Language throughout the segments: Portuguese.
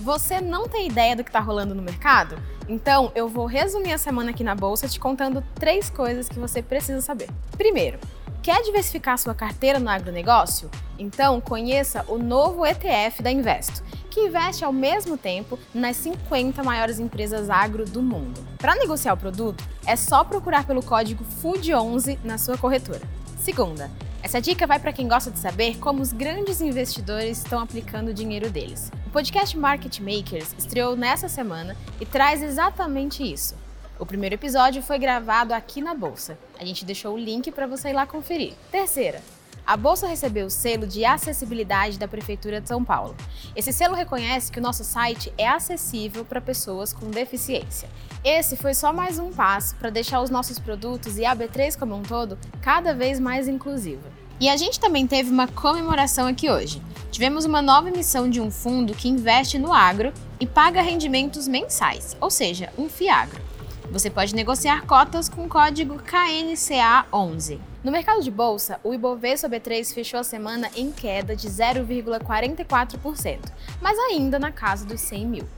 Você não tem ideia do que está rolando no mercado? Então, eu vou resumir a semana aqui na bolsa te contando três coisas que você precisa saber. Primeiro, quer diversificar sua carteira no agronegócio? Então, conheça o novo ETF da Investo, que investe ao mesmo tempo nas 50 maiores empresas agro do mundo. Para negociar o produto, é só procurar pelo código FUD11 na sua corretora. Segunda, essa dica vai para quem gosta de saber como os grandes investidores estão aplicando o dinheiro deles. O podcast Market Makers estreou nessa semana e traz exatamente isso. O primeiro episódio foi gravado aqui na Bolsa. A gente deixou o link para você ir lá conferir. Terceira, a Bolsa recebeu o selo de acessibilidade da Prefeitura de São Paulo. Esse selo reconhece que o nosso site é acessível para pessoas com deficiência. Esse foi só mais um passo para deixar os nossos produtos e a B3 como um todo cada vez mais inclusiva. E a gente também teve uma comemoração aqui hoje. Tivemos uma nova emissão de um fundo que investe no agro e paga rendimentos mensais, ou seja, um FIAGRO. Você pode negociar cotas com o código KNCA11. No mercado de bolsa, o Ibovespa B3 fechou a semana em queda de 0,44%, mas ainda na casa dos 100 mil.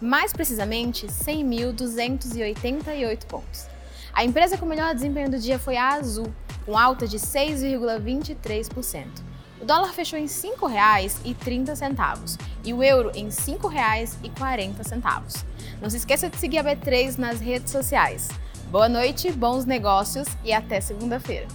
Mais precisamente, 100.288 pontos. A empresa com melhor desempenho do dia foi a Azul, com alta de 6,23%. O dólar fechou em R$ 5,30 e o euro em R$ 5,40. Não se esqueça de seguir a B3 nas redes sociais. Boa noite, bons negócios e até segunda-feira.